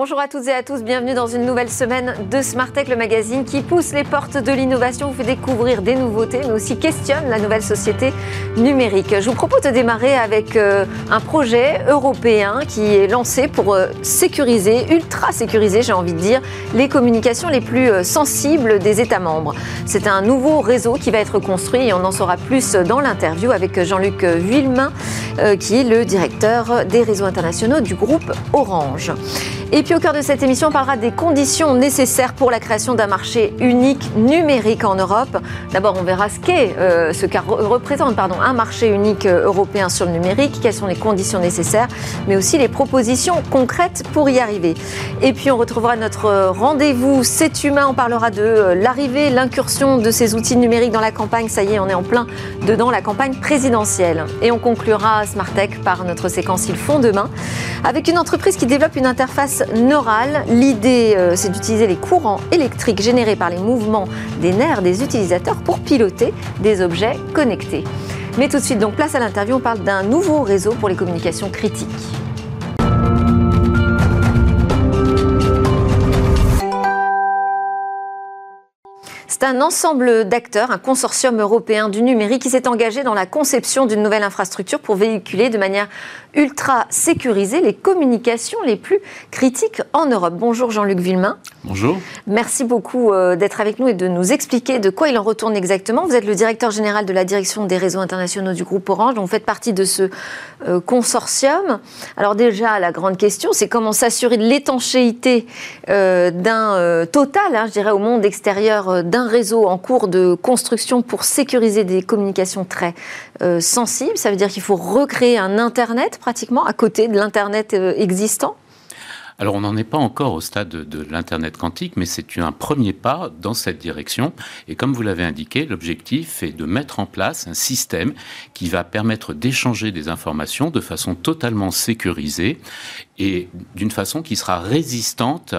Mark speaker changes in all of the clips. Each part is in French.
Speaker 1: Bonjour à toutes et à tous, bienvenue dans une nouvelle semaine de Smartech, le magazine qui pousse les portes de l'innovation, vous fait découvrir des nouveautés, mais aussi questionne la nouvelle société numérique. Je vous propose de démarrer avec euh, un projet européen qui est lancé pour euh, sécuriser, ultra sécuriser, j'ai envie de dire, les communications les plus euh, sensibles des États membres. C'est un nouveau réseau qui va être construit et on en saura plus dans l'interview avec Jean-Luc Villemain, qui est le directeur des réseaux internationaux du groupe Orange. Au cœur de cette émission, on parlera des conditions nécessaires pour la création d'un marché unique numérique en Europe. D'abord, on verra ce qu'est, euh, ce qu'a représente pardon, un marché unique euh, européen sur le numérique, quelles sont les conditions nécessaires, mais aussi les propositions concrètes pour y arriver. Et puis on retrouvera notre rendez-vous C'est humain. On parlera de euh, l'arrivée, l'incursion de ces outils numériques dans la campagne. Ça y est, on est en plein dedans la campagne présidentielle. Et on conclura Smartech par notre séquence Ils font demain avec une entreprise qui développe une interface neurale. L'idée, euh, c'est d'utiliser les courants électriques générés par les mouvements des nerfs des utilisateurs pour piloter des objets connectés. Mais tout de suite, donc place à l'interview, on parle d'un nouveau réseau pour les communications critiques. C'est un ensemble d'acteurs, un consortium européen du numérique qui s'est engagé dans la conception d'une nouvelle infrastructure pour véhiculer de manière ultra sécurisée les communications les plus critiques en Europe. Bonjour Jean-Luc Villemain.
Speaker 2: Bonjour.
Speaker 1: Merci beaucoup euh, d'être avec nous et de nous expliquer de quoi il en retourne exactement. Vous êtes le directeur général de la direction des réseaux internationaux du groupe Orange, donc vous faites partie de ce euh, consortium. Alors déjà, la grande question, c'est comment s'assurer de l'étanchéité euh, d'un total, hein, je dirais, au monde extérieur d'un réseau en cours de construction pour sécuriser des communications très sensibles. Ça veut dire qu'il faut recréer un Internet pratiquement à côté de l'Internet existant?
Speaker 2: Alors on n'en est pas encore au stade de, l'Internet quantique, mais c'est un premier pas dans cette direction. Et comme vous l'avez indiqué, l'objectif est de mettre en place un système qui va permettre d'échanger des informations de façon totalement sécurisée et d'une façon qui sera résistante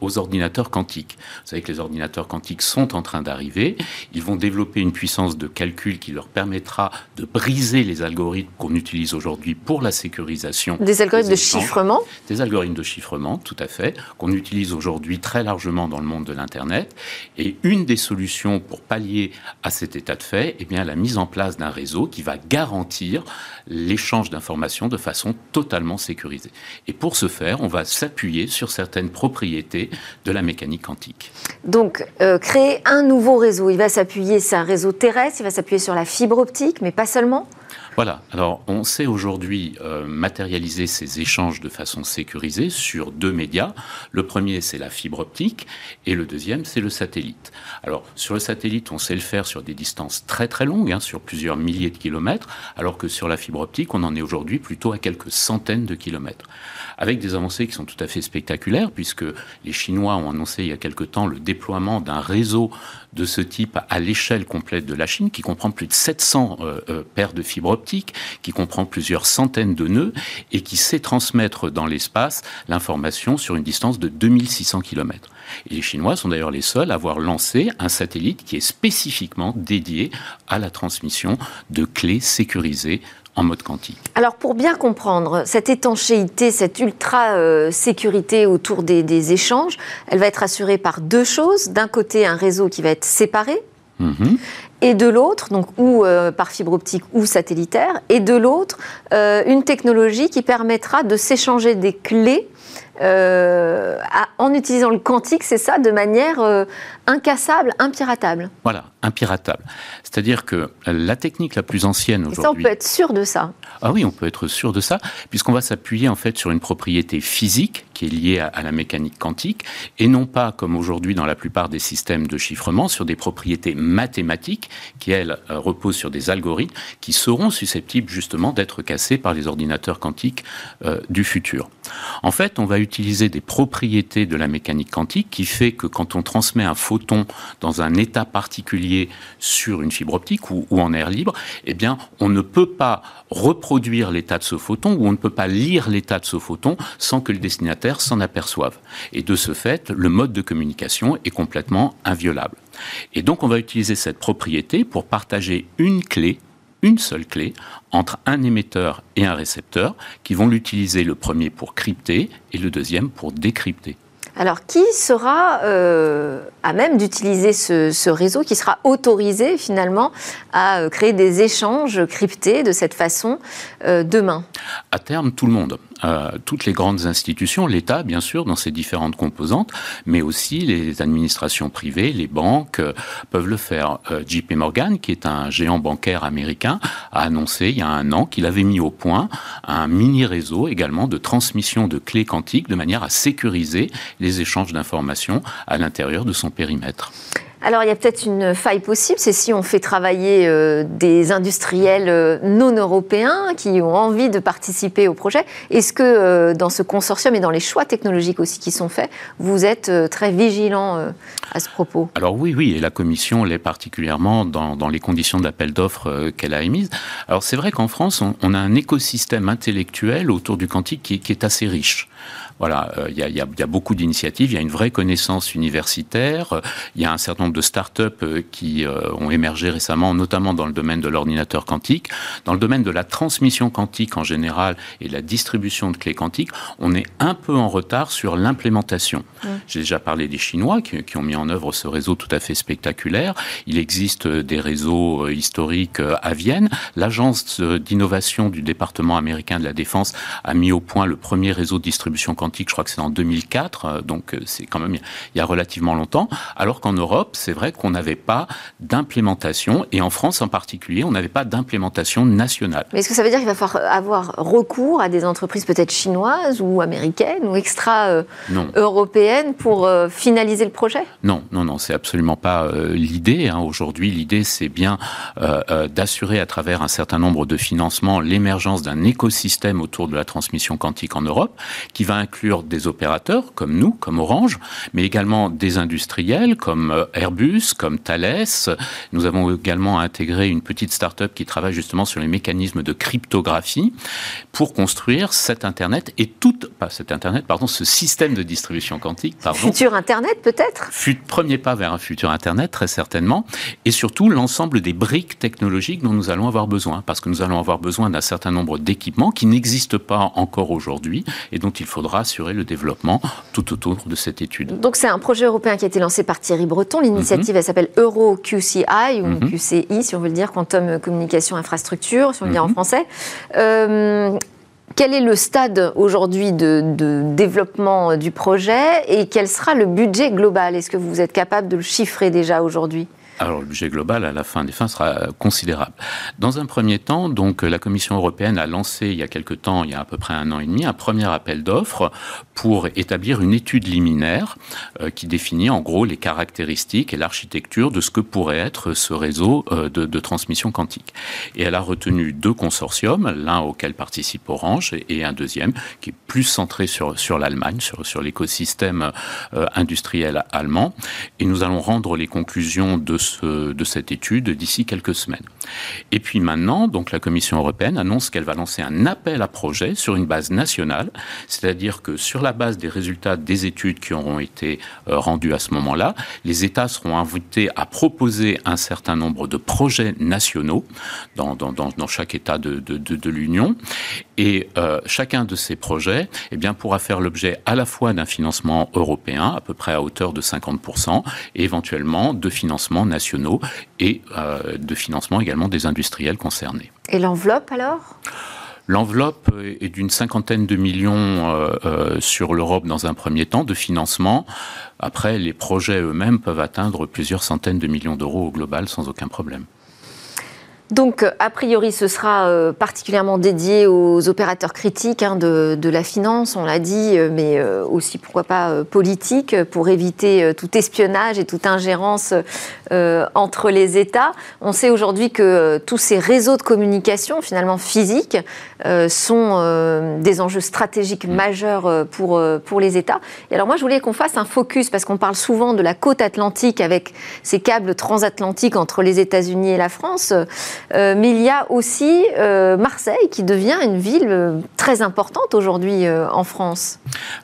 Speaker 2: aux ordinateurs quantiques. Vous savez que les ordinateurs quantiques sont en train d'arriver. Ils vont développer une puissance de calcul qui leur permettra de briser les algorithmes qu'on utilise aujourd'hui pour la sécurisation.
Speaker 1: Des algorithmes de chiffrement
Speaker 2: Des algorithmes de chiffrement, tout à fait, qu'on utilise aujourd'hui très largement dans le monde de l'Internet. Et une des solutions pour pallier à cet état de fait, eh bien, la mise en place d'un réseau qui va garantir l'échange d'informations de façon totalement sécurisée. Et pour ce faire, on va s'appuyer sur certaines propriétés de la mécanique quantique.
Speaker 1: Donc, euh, créer un nouveau réseau, il va s'appuyer, c'est un réseau terrestre, il va s'appuyer sur la fibre optique, mais pas seulement
Speaker 2: voilà. Alors, on sait aujourd'hui euh, matérialiser ces échanges de façon sécurisée sur deux médias. Le premier, c'est la fibre optique, et le deuxième, c'est le satellite. Alors, sur le satellite, on sait le faire sur des distances très très longues, hein, sur plusieurs milliers de kilomètres, alors que sur la fibre optique, on en est aujourd'hui plutôt à quelques centaines de kilomètres. Avec des avancées qui sont tout à fait spectaculaires, puisque les Chinois ont annoncé il y a quelque temps le déploiement d'un réseau de ce type à l'échelle complète de la Chine, qui comprend plus de 700 euh, euh, paires de fibres optiques, qui comprend plusieurs centaines de nœuds et qui sait transmettre dans l'espace l'information sur une distance de 2600 km. Et les Chinois sont d'ailleurs les seuls à avoir lancé un satellite qui est spécifiquement dédié à la transmission de clés sécurisées en mode quantique.
Speaker 1: Alors pour bien comprendre cette étanchéité, cette ultra euh, sécurité autour des, échanges, elle va être assurée par deux choses. D'un côté, un réseau qui va être séparé. Mhm. Et de l'autre, donc ou euh, par fibre optique ou satellitaire, et de l'autre, euh, une technologie qui permettra de s'échanger des clés en utilisant le quantique, c'est ça, de manière incassable, impiratable.
Speaker 2: Voilà, impiratable. C'est-à-dire que la technique la plus ancienne aujourd'hui. Ça,
Speaker 1: on peut être sûr de ça.
Speaker 2: Ah oui, on peut être sûr de ça, puisqu'on va s'appuyer en fait sur une propriété physique qui est liée à, la mécanique quantique, et non pas comme aujourd'hui dans la plupart des systèmes de chiffrement sur des propriétés mathématiques qui elles euh, reposent sur des algorithmes qui seront susceptibles justement d'être cassés par les ordinateurs quantiques euh, du futur. En fait, on va utiliser des propriétés de la mécanique quantique qui fait que quand on transmet un photon dans un état particulier sur une fibre optique ou, en air libre, eh bien, on ne peut pas reproduire l'état de ce photon ou on ne peut pas lire l'état de ce photon sans que le destinataire s'en aperçoive. Et de ce fait, le mode de communication est complètement inviolable. Et donc, on va utiliser cette propriété pour partager une clé une seule clé entre un émetteur et un récepteur qui vont l'utiliser le premier pour crypter et le deuxième pour décrypter.
Speaker 1: Alors, qui sera euh, à même d'utiliser ce, réseau, qui sera autorisé finalement à euh, créer des échanges cryptés de cette façon euh, demain?
Speaker 2: À terme, tout le monde. Euh, toutes les grandes institutions, l'État bien sûr dans ses différentes composantes, mais aussi les administrations privées, les banques euh, peuvent le faire. Euh, JP Morgan, qui est un géant bancaire américain, a annoncé il y a un an qu'il avait mis au point un mini réseau également de transmission de clés quantiques de manière à sécuriser les échanges d'informations à l'intérieur de son périmètre.
Speaker 1: Alors il y a peut-être une faille possible, c'est si on fait travailler euh, des industriels euh, non européens qui ont envie de participer au projet. Est-ce que euh, dans ce consortium et dans les choix technologiques aussi qui sont faits, vous êtes très vigilant à ce propos?
Speaker 2: Alors oui, oui, et la Commission l'est particulièrement dans, les conditions de l'appel d'offres qu'elle a émises. Alors c'est vrai qu'en France, on, a un écosystème intellectuel autour du quantique qui est assez riche. Voilà, euh, il y, a, beaucoup d'initiatives, il y a une vraie connaissance universitaire, il y a un certain nombre de start-up euh, qui euh, ont émergé récemment, notamment dans le domaine de l'ordinateur quantique. Dans le domaine de la transmission quantique en général et la distribution de clés quantiques, on est un peu en retard sur l'implémentation. J'ai déjà parlé des Chinois qui, ont mis en œuvre ce réseau tout à fait spectaculaire. Il existe des réseaux historiques à Vienne. L'agence d'innovation du département américain de la défense a mis au point le premier réseau de distribution quantique je crois que c'est en 2004, euh, donc euh, c'est quand même il y a relativement longtemps, alors qu'en Europe, c'est vrai qu'on n'avait pas d'implémentation, et en France en particulier, on n'avait pas d'implémentation nationale.
Speaker 1: Mais est-ce que ça veut dire qu'il va falloir avoir recours à des entreprises peut-être chinoises ou américaines ou extra-européennes euh, pour finaliser le projet?
Speaker 2: Non, non, non, c'est absolument pas l'idée. Hein. Aujourd'hui, l'idée, c'est bien d'assurer à travers un certain nombre de financements l'émergence d'un écosystème autour de la transmission quantique en Europe, qui va inclure des opérateurs comme nous, comme Orange, mais également des industriels comme euh, Airbus, comme Thales. Nous avons également intégré une petite start-up qui travaille justement sur les mécanismes de cryptographie pour construire cet Internet et tout, pas cet Internet, pardon, ce système de distribution quantique. Pardon.
Speaker 1: Futur Internet peut-être?
Speaker 2: Premier pas vers un futur Internet, très certainement. Et surtout l'ensemble des briques technologiques dont nous allons avoir besoin, parce que nous allons avoir besoin d'un certain nombre d'équipements qui n'existent pas encore aujourd'hui et dont il faudra assurer le développement tout autour de cette étude.
Speaker 1: Donc c'est un projet européen qui a été lancé par Thierry Breton. L'initiative, elle s'appelle EuroQCI, ou mhm. QCI, si on veut le dire, Quantum Communication Infrastructure, si on le dit en mhm. français. Euh, quel est le stade aujourd'hui de, de, développement du projet et quel sera le budget global? Est-ce que vous êtes capable de le chiffrer déjà aujourd'hui?
Speaker 2: Alors le budget global à la fin des fins sera considérable. Dans un premier temps, donc la Commission européenne a lancé il y a quelque temps, il y a à peu près un an et demi, un premier appel d'offres pour établir une étude liminaire euh, qui définit en gros les caractéristiques et l'architecture de ce que pourrait être ce réseau euh, de, transmission quantique. Et elle a retenu deux consortiums, l'un auquel participe Orange et, un deuxième qui est plus centré sur, l'Allemagne, sur, sur l'écosystème euh, industriel allemand. Et nous allons rendre les conclusions de de cette étude d'ici quelques semaines. Et puis maintenant, la Commission européenne annonce qu'elle va lancer un appel à projet sur une base nationale, c'est-à-dire que sur la base des résultats des études qui auront été euh, rendues à ce moment-là, les États seront invités à proposer un certain nombre de projets nationaux dans, dans, chaque État de, de, l'Union. Et euh, chacun de ces projets eh bien, pourra faire l'objet à la fois d'un financement européen, à peu près à hauteur de 50%, et éventuellement de financement nationaux et euh, de financement également des industriels concernés.
Speaker 1: Et l'enveloppe alors?
Speaker 2: L'enveloppe est d'une cinquantaine de millions euh, euh, sur l'Europe dans un premier temps de financement. Après, les projets eux-mêmes peuvent atteindre plusieurs centaines de millions d'euros au global sans aucun problème.
Speaker 1: Donc, a priori, ce sera euh, particulièrement dédié aux opérateurs critiques hein, de, la finance, on l'a dit, euh, mais euh, aussi, pourquoi pas, politique, pour éviter tout espionnage et toute ingérence entre les États. On sait aujourd'hui que tous ces réseaux de communication, finalement physiques, sont des enjeux stratégiques majeurs pour, pour les États. Et alors, moi, je voulais qu'on fasse un focus, parce qu'on parle souvent de la côte atlantique avec ces câbles transatlantiques entre les États-Unis et la France. Mais il y a aussi Marseille qui devient une ville très importante aujourd'hui en France.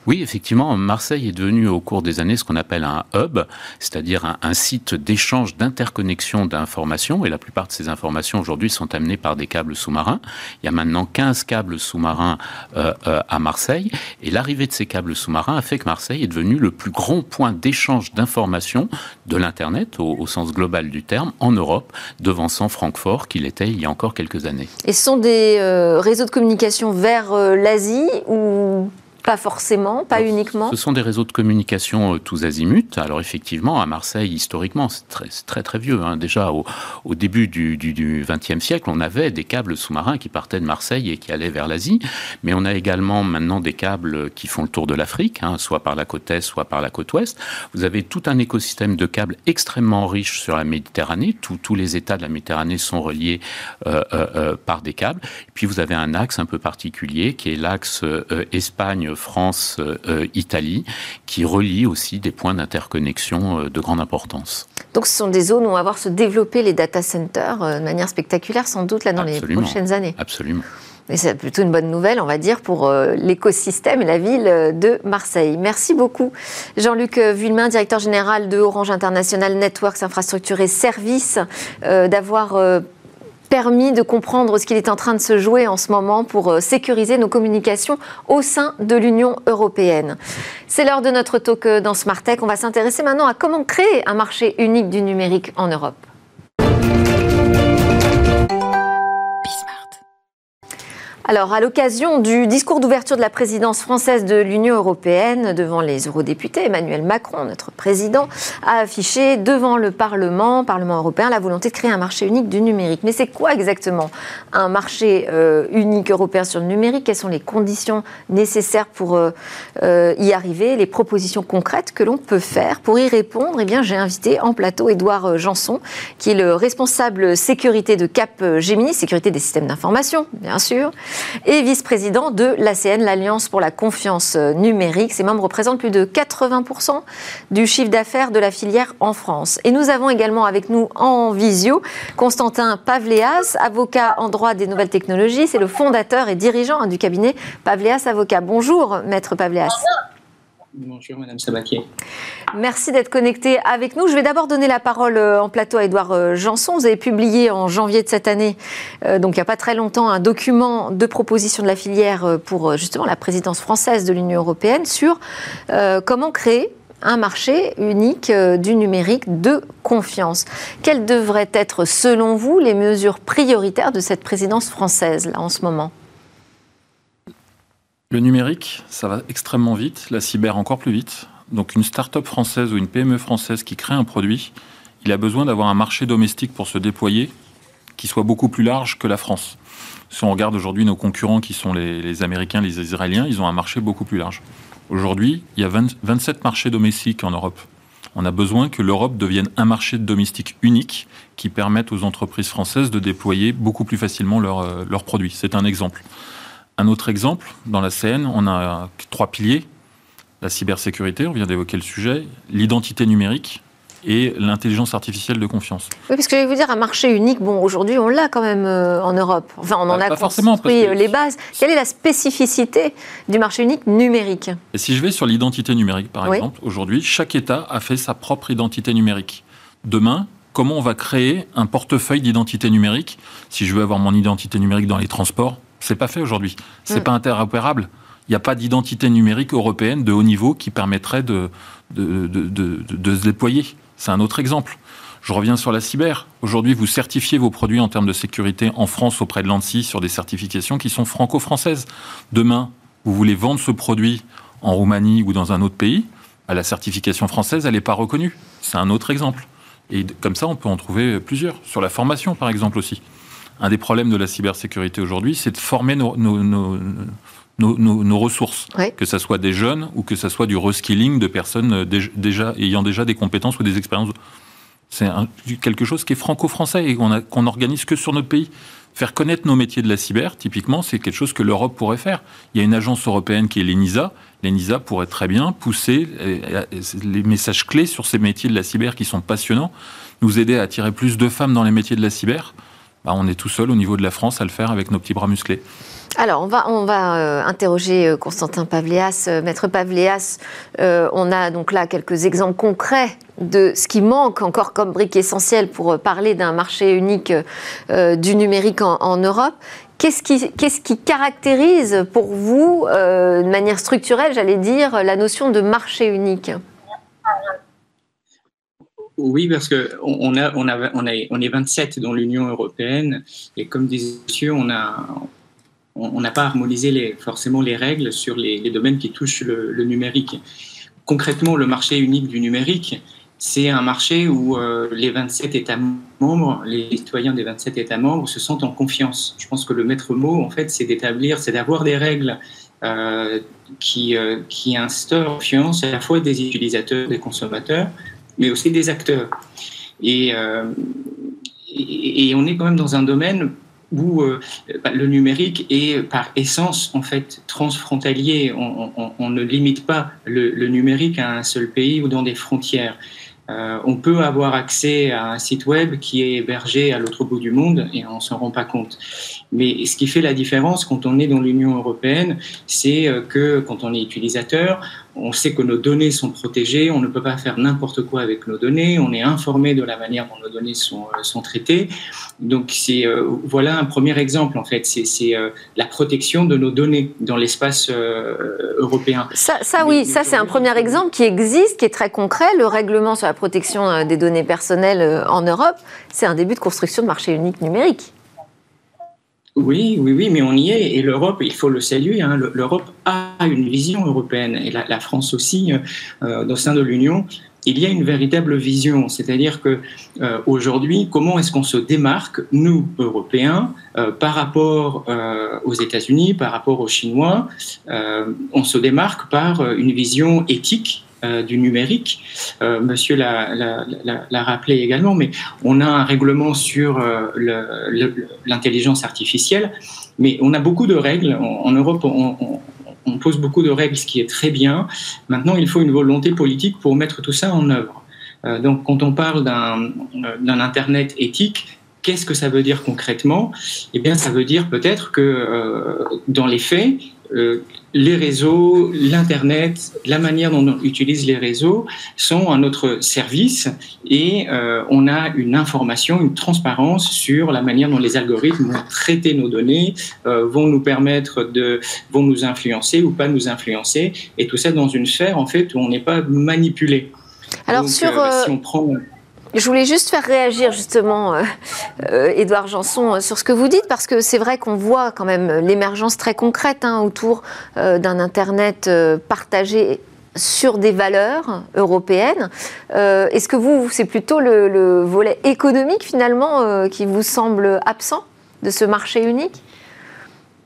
Speaker 2: Oui, effectivement, Marseille est devenue au cours des années ce qu'on appelle un hub, c'est-à-dire un, site d'échange, d'interconnexion d'informations. Et la plupart de ces informations aujourd'hui sont amenées par des câbles sous-marins. Il y a maintenant 15 câbles sous-marins euh, euh, à Marseille. Et l'arrivée de ces câbles sous-marins a fait que Marseille est devenu le plus grand point d'échange d'informations de l'Internet, au, sens global du terme, en Europe, devançant Francfort, qu'il était il y a encore quelques années.
Speaker 1: Et ce sont des euh, réseaux de communication vers l'Asie ou pas forcément, pas uniquement.
Speaker 2: Ce sont des réseaux de communication euh, tous azimuts. Alors effectivement, à Marseille, historiquement, c'est très, très très vieux. Hein. Déjà au, au, début du XXe siècle, on avait des câbles sous-marins qui partaient de Marseille et qui allaient vers l'Asie. Mais on a également maintenant des câbles qui font le tour de l'Afrique, hein, soit par la côte est, soit par la côte ouest. Vous avez tout un écosystème de câbles extrêmement riche sur la Méditerranée. tous les États de la Méditerranée sont reliés euh, euh, par des câbles. Et puis vous avez un axe un peu particulier qui est l'axe Espagne France, euh, Italie, qui relie aussi des points d'interconnexion euh, de grande importance.
Speaker 1: Donc ce sont des zones où on va voir se développer les data centers euh, de manière spectaculaire, sans doute, là, dans les prochaines années.
Speaker 2: Absolument.
Speaker 1: Et c'est plutôt une bonne nouvelle, on va dire, pour l'écosystème et la ville de Marseille. Merci beaucoup, Jean-Luc Vuillemin, directeur général de Orange International Networks, Infrastructures et Services, d'avoir permis de comprendre ce qu'il est en train de se jouer en ce moment pour euh, sécuriser nos communications au sein de l'Union européenne. C'est l'heure de notre talk euh, dans Smart Tech. On va s'intéresser maintenant à comment créer un marché unique du numérique en Europe. Alors, à l'occasion du discours d'ouverture de la présidence française de l'Union européenne devant les eurodéputés, Emmanuel Macron, notre président, a affiché devant le Parlement, Parlement européen, la volonté de créer un marché unique du numérique. Mais c'est quoi exactement un marché euh, unique européen sur le numérique? Quelles sont les conditions nécessaires pour euh, euh, y arriver? Les propositions concrètes que l'on peut faire? Pour y répondre Eh bien, j'ai invité en plateau Édouard Janson, qui est le responsable sécurité de Cap Gemini, sécurité des systèmes d'information, bien sûr et vice-président de l'ACN, l'Alliance pour la confiance numérique. Ces membres représentent plus de 80% du chiffre d'affaires de la filière en France. Et nous avons également avec nous en visio Constantin Pavléas, avocat en droit des nouvelles technologies. C'est le fondateur et dirigeant du cabinet Pavléas Avocat. Bonjour, maître Pavléas.
Speaker 3: Bonjour Madame Sabatier.
Speaker 1: Merci d'être connecté avec nous. Je vais d'abord donner la parole euh, en plateau à Édouard euh, Janson. Vous avez publié en janvier de cette année, euh, donc il n'y a pas très longtemps, un document de proposition de la filière pour justement la présidence française de l'Union européenne sur comment créer un marché unique du numérique de confiance. Quelles devraient être, selon vous, les mesures prioritaires de cette présidence française là, en ce moment?
Speaker 4: Le numérique, ça va extrêmement vite, la cyber encore plus vite. Donc une start-up française ou une PME française qui crée un produit, il a besoin d'avoir un marché domestique pour se déployer qui soit beaucoup plus large que la France. Si on regarde aujourd'hui nos concurrents qui sont les, Américains, les Israéliens, ils ont un marché beaucoup plus large. Aujourd'hui, il y a 27 marchés domestiques en Europe. On a besoin que l'Europe devienne un marché domestique unique qui permette aux entreprises françaises de déployer beaucoup plus facilement euh, leurs produits. C'est un exemple. Un autre exemple, dans la CN, on a trois piliers. La cybersécurité, on vient d'évoquer le sujet, l'identité numérique et l'intelligence artificielle de confiance.
Speaker 1: Oui, parce que je vais vous dire, un marché unique, bon, aujourd'hui, on l'a quand même euh, en Europe. Enfin, on en bah, a construit les bases. Quelle est la spécificité du marché unique numérique?
Speaker 4: Et Si je vais sur l'identité numérique, par exemple, aujourd'hui, chaque État a fait sa propre identité numérique. Demain, comment on va créer un portefeuille d'identité numérique? Si je veux avoir mon identité numérique dans les transports, c'est pas fait aujourd'hui. C'est n'est mm. pas interopérable. Il n'y a pas d'identité numérique européenne de haut niveau qui permettrait de, de, de, se déployer. C'est un autre exemple. Je reviens sur la cyber. Aujourd'hui, vous certifiez vos produits en termes de sécurité en France auprès de l'ANSI sur des certifications qui sont franco-françaises. Demain, vous voulez vendre ce produit en Roumanie ou dans un autre pays, à la certification française, elle n'est pas reconnue. C'est un autre exemple. Et comme ça, on peut en trouver plusieurs. Sur la formation, par exemple, aussi un des problèmes de la cybersécurité aujourd'hui, c'est de former nos, nos, ressources, que ce soit des jeunes ou que ce soit du reskilling de personnes déjà, ayant déjà des compétences ou des expériences. C'est quelque chose qui est franco-français et qu'on n'organise que sur notre pays. Faire connaître nos métiers de la cyber, typiquement, c'est quelque chose que l'Europe pourrait faire. Il y a une agence européenne qui est l'ENISA. L'ENISA pourrait très bien pousser les messages clés sur ces métiers de la cyber qui sont passionnants, nous aider à attirer plus de femmes dans les métiers de la cyber bah, on est tout seul au niveau de la France à le faire avec nos petits bras musclés.
Speaker 1: Alors, on va, euh, interroger euh, Constantin Pavléas. Euh, Maître Pavléas, on a donc là quelques exemples concrets de ce qui manque encore comme brique essentielle pour parler d'un marché unique du numérique en, Europe. Qu'est-ce qui, qu'est-ce qui, caractérise pour vous, de manière structurelle, j'allais dire, la notion de marché unique?
Speaker 3: Oui, parce qu'on on est 27 dans l'Union européenne et comme disait monsieur, on n'a pas harmonisé forcément les règles sur les, domaines qui touchent le, numérique. Concrètement, le marché unique du numérique, c'est un marché où euh, les 27 États membres, les citoyens des 27 États membres se sentent en confiance. Je pense que le maître mot, en fait, c'est d'établir, c'est d'avoir des règles euh, qui, euh, qui instaurent confiance à la fois des utilisateurs, des consommateurs, mais aussi des acteurs. Et, et on est quand même dans un domaine où euh, bah, le numérique est par essence en fait transfrontalier. On, ne limite pas le, numérique à un seul pays ou dans des frontières. Euh, on peut avoir accès à un site web qui est hébergé à l'autre bout du monde et on s'en rend pas compte. Mais ce qui fait la différence quand on est dans l'Union européenne, c'est euh, que quand on est utilisateur, on sait que nos données sont protégées, on ne peut pas faire n'importe quoi avec nos données, on est informé de la manière dont nos données sont, euh, sont traitées. Donc c'est euh, voilà un premier exemple en fait, c'est euh, la protection de nos données dans l'espace européen.
Speaker 1: Ça, ça oui, ça c'est un premier exemple qui existe, qui est très concret. Le règlement sur la protection des données personnelles en Europe, c'est un début de construction de marché unique numérique.
Speaker 3: Oui, oui, oui, mais on y est. Et l'Europe, il faut le saluer, hein, l'Europe a une vision européenne, et la, France aussi, euh, au sein de l'Union, il y a une véritable vision. C'est-à-dire que euh, aujourd'hui, comment est-ce qu'on se démarque, nous, Européens, euh, par rapport aux États-Unis, par rapport aux Chinois On se démarque par une vision éthique euh, du numérique. Euh, monsieur l'a rappelé également, mais on a un règlement sur euh, l'intelligence artificielle, mais on a beaucoup de règles. En, Europe, on, pose beaucoup de règles, ce qui est très bien. Maintenant, il faut une volonté politique pour mettre tout ça en œuvre. donc, quand on parle d'un Internet éthique, Qu'est-ce que ça veut dire concrètement? Eh bien, ça veut dire peut-être que dans les faits, les réseaux, l'Internet, la manière dont on utilise les réseaux sont à notre service et euh, on a une information, une transparence sur la manière dont les algorithmes vont traiter nos données, euh, vont nous permettre de, vont nous influencer ou pas nous influencer, et tout ça dans une sphère en fait où on n'est pas manipulé.
Speaker 1: Alors sur, si on prend je voulais juste faire réagir justement euh, euh, Édouard Janson euh, sur ce que vous dites parce que c'est vrai qu'on voit quand même l'émergence très concrète hein, autour d'un Internet partagé sur des valeurs européennes. Est-ce que vous, c'est plutôt le, volet économique finalement qui vous semble absent de ce marché unique?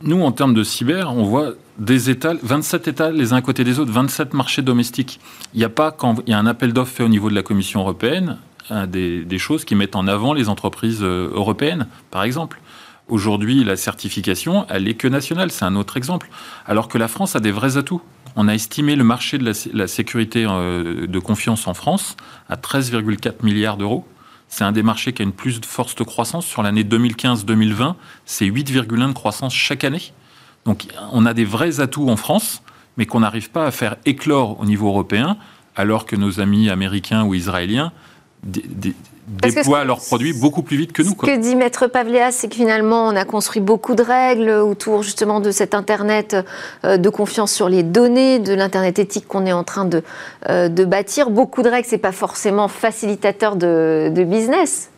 Speaker 4: Nous, en termes de cyber, on voit des États, 27 États les uns à côté des autres, 27 marchés domestiques. Il n'y a pas, quand il y a un appel d'offres fait au niveau de la Commission européenne, des, choses qui mettent en avant les entreprises euh, européennes, par exemple. Aujourd'hui, la certification, elle n'est que nationale, c'est un autre exemple. Alors que la France a des vrais atouts. On a estimé le marché de la, sécurité euh, de confiance en France à 13,4 milliards d'euros. C'est un des marchés qui a une plus de croissance. Sur l'année 2015-2020, c'est 8,1 de croissance chaque année. Donc on a des vrais atouts en France, mais qu'on n'arrive pas à faire éclore au niveau européen, alors que nos amis américains ou israéliens déploient leurs produits beaucoup plus vite que nous.
Speaker 1: Ce que dit Maître Pavléas, c'est que finalement, on a construit beaucoup de règles autour justement de cet Internet euh, de confiance sur les données, de l'Internet éthique qu'on est en train de, euh, de bâtir. Beaucoup de règles, c'est pas forcément facilitateur de, de business.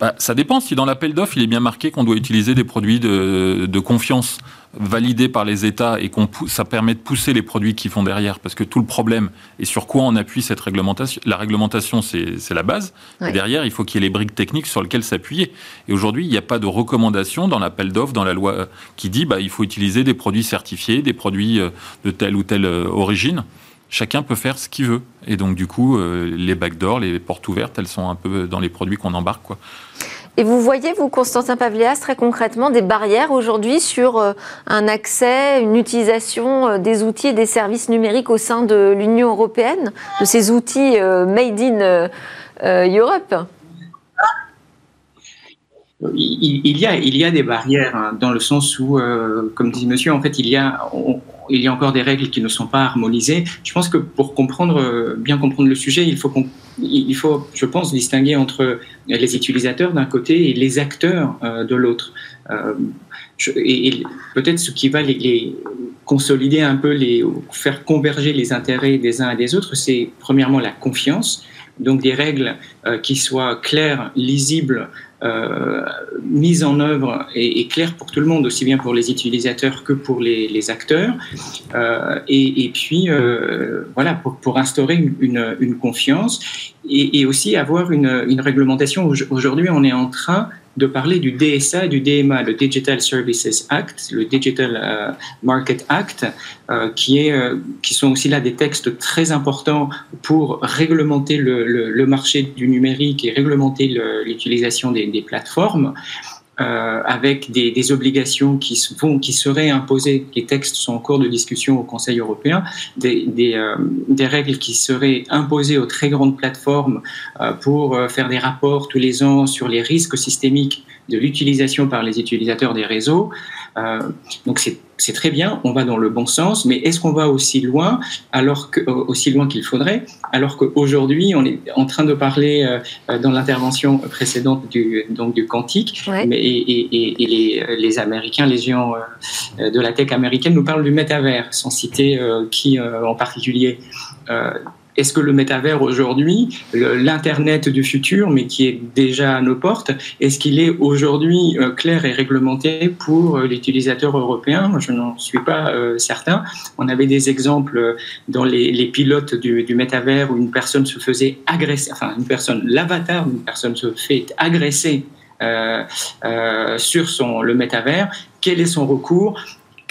Speaker 4: Bah, ça dépend. Si dans l'appel d'offres, il est bien marqué qu'on doit utiliser des produits de, de confiance validé par les États et qu'on ça permet de pousser les produits qui font derrière, parce que tout le problème est sur quoi on appuie cette réglementation. La réglementation, c'est la base. Et derrière, il faut qu'il y ait les briques techniques sur lesquelles s'appuyer. Et aujourd'hui, il n'y a pas de recommandation dans l'appel d'offres, dans la loi, euh, qui dit bah, il faut utiliser des produits certifiés, des produits euh, de telle ou telle euh, origine. Chacun peut faire ce qu'il veut. Et donc, du coup, les backdoors, les portes ouvertes, elles sont un peu dans les produits qu'on embarque. Quoi.
Speaker 1: Et vous voyez, vous, Constantin Pavléas, très concrètement, des barrières aujourd'hui sur euh, un accès, une utilisation euh, des outils et des services numériques au sein de l'Union européenne, de ces outils euh, made in Europe?
Speaker 3: Il, y a, il y a des barrières hein, dans le sens où, euh, comme dit monsieur, en fait, il y, a, il y a encore des règles qui ne sont pas harmonisées. Je pense que pour comprendre, euh, bien comprendre le sujet, il faut, il faut, je pense, distinguer entre les utilisateurs d'un côté et les acteurs euh, de l'autre. et, peut-être ce qui va les, consolider un peu, les, faire converger les intérêts des uns et des autres, c'est premièrement la confiance donc des règles qui soient claires, lisibles, euh, mise en œuvre et, claire pour tout le monde, aussi bien pour les utilisateurs que pour les, acteurs. Euh, et, puis, euh, voilà, pour, pour instaurer une, une, confiance et, aussi avoir une, une réglementation. Aujourd'hui, on est en train de parler du DSA du DMA, le Digital Services Act, le Digital euh, Market Act, euh, euh, qui sont aussi là des textes très importants pour réglementer le, marché du numérique et réglementer l'utilisation des, plateformes. Euh, avec des, des, obligations qui, vont, qui seraient imposées, les textes sont en cours de discussion au Conseil européen, des, des, euh, des règles qui seraient imposées aux très grandes plateformes euh, pour faire des rapports tous les ans sur les risques systémiques de l'utilisation par les utilisateurs des réseaux. Euh, donc c'est très bien, on va dans le bon sens, mais est-ce qu'on va aussi loin, alors que, aussi loin qu'il faudrait, alors qu'aujourd'hui on est en train de parler euh, dans l'intervention précédente du, donc du quantique, mais, et, et, les, les, Américains, les géants euh, de la tech américaine nous parlent du métavers, sans citer qui en particulier est-ce que le métavers aujourd'hui, l'Internet du futur, mais qui est déjà à nos portes, est-ce qu'il est aujourd'hui euh, clair et réglementé pour euh, l'utilisateur européen? Je n'en suis pas euh, certain. On avait des exemples dans les, pilotes du, métavers où une personne se faisait agresser, enfin une personne, l'avatar d'une personne se fait agresser sur son, le métavers. Quel est son recours?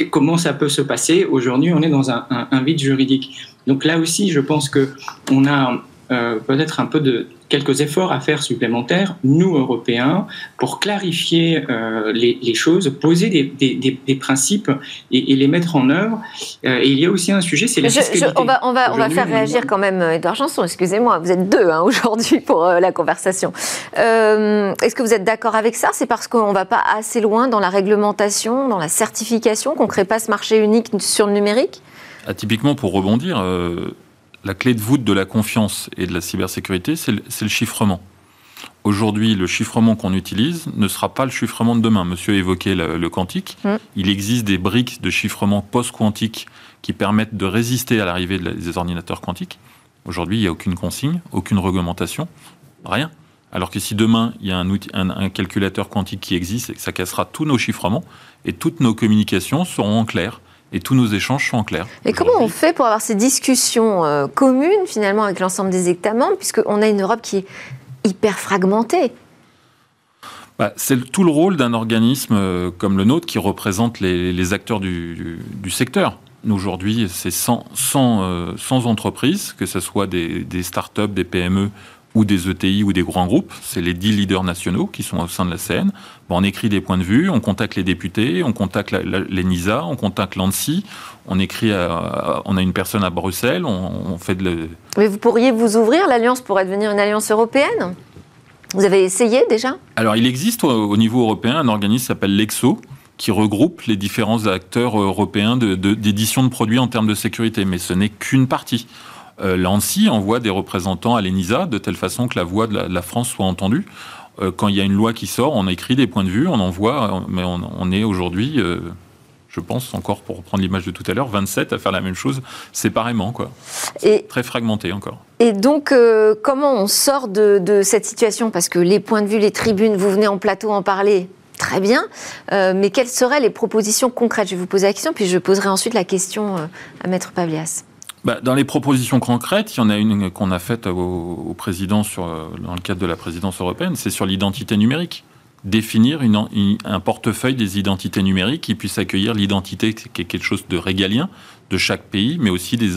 Speaker 3: Comment ça peut se passer Aujourd'hui, on est dans un, vide juridique. Donc là aussi, je pense que on a euh, peut-être un peu de quelques efforts à faire supplémentaires, nous Européens, pour clarifier euh, les, choses, poser des, principes et, les mettre en œuvre. Euh, et il y a aussi un sujet, c'est la fiscalité.
Speaker 1: on va, on va, on va faire réagir quand même Edouard Janson, excusez-moi, vous êtes deux hein, aujourd'hui pour la conversation. Est-ce que vous êtes d'accord avec ça? C'est parce qu'on ne va pas assez loin dans la réglementation, dans la certification, qu'on ne crée pas ce marché unique sur le numérique?
Speaker 4: Ah, typiquement, pour rebondir, euh, la clé de voûte de la confiance et de la cybersécurité, c'est le, chiffrement. Aujourd'hui, le chiffrement qu'on utilise ne sera pas le chiffrement de demain. Monsieur évoquait le, le quantique. Mm. Il existe des briques de chiffrement post-quantique qui permettent de résister à l'arrivée des ordinateurs quantiques. Aujourd'hui, il n'y a aucune consigne, aucune réglementation, rien. Alors que si demain, il y a un, un, calculateur quantique qui existe, ça cassera tous nos chiffrements et toutes nos communications seront en clair et tous nos échanges sont en clair.
Speaker 1: Et comment on fait pour avoir ces discussions euh, communes finalement avec l'ensemble des États membres, puisqu'on a une Europe qui est hyper fragmentée
Speaker 4: bah, c'est tout le rôle d'un organisme euh, comme le nôtre qui représente les, acteurs du, secteur. Aujourd'hui, c'est 100, euh, entreprises, que ce soit des, des start-up, des PME ou des ETI ou des grands groupes, c'est les dix leaders nationaux qui sont au sein de la CN. on écrit des points de vue, on contacte les députés, on contacte les NISA, on contacte l'ANSI, on écrit, on a une personne à Bruxelles, on, fait de.
Speaker 1: Mais vous pourriez vous ouvrir, l'alliance pourrait devenir une alliance européenne? Vous avez essayé déjà?
Speaker 4: Alors il existe au, niveau européen un organisme qui s'appelle l'EXO, qui regroupe les différents acteurs européens d'édition de, de produits en termes de sécurité, mais ce n'est qu'une partie. Euh, L'ANSI envoie des représentants à l'ENISA de telle façon que la voix de la, France soit entendue. Euh, quand il y a une loi qui sort, on écrit des points de vue, on envoie, mais on, est aujourd'hui, euh, je pense encore pour reprendre l'image de tout à l'heure, 27 à faire la même chose séparément, quoi. Et, très fragmenté encore.
Speaker 1: Et donc, comment on sort de, de, cette situation? Parce que les points de vue, les tribunes, vous venez en plateau en parler, très bien. mais quelles seraient les propositions concrètes? Je vais vous poser la question, puis je poserai ensuite la question à Maître Pavlias.
Speaker 4: Bah, dans les propositions concrètes, il y en a une qu'on a faite au, président sur, dans le cadre de la présidence européenne, c'est sur l'identité numérique. Définir une, un portefeuille des identités numériques qui puisse accueillir l'identité qui est quelque chose de régalien de chaque pays, mais aussi des...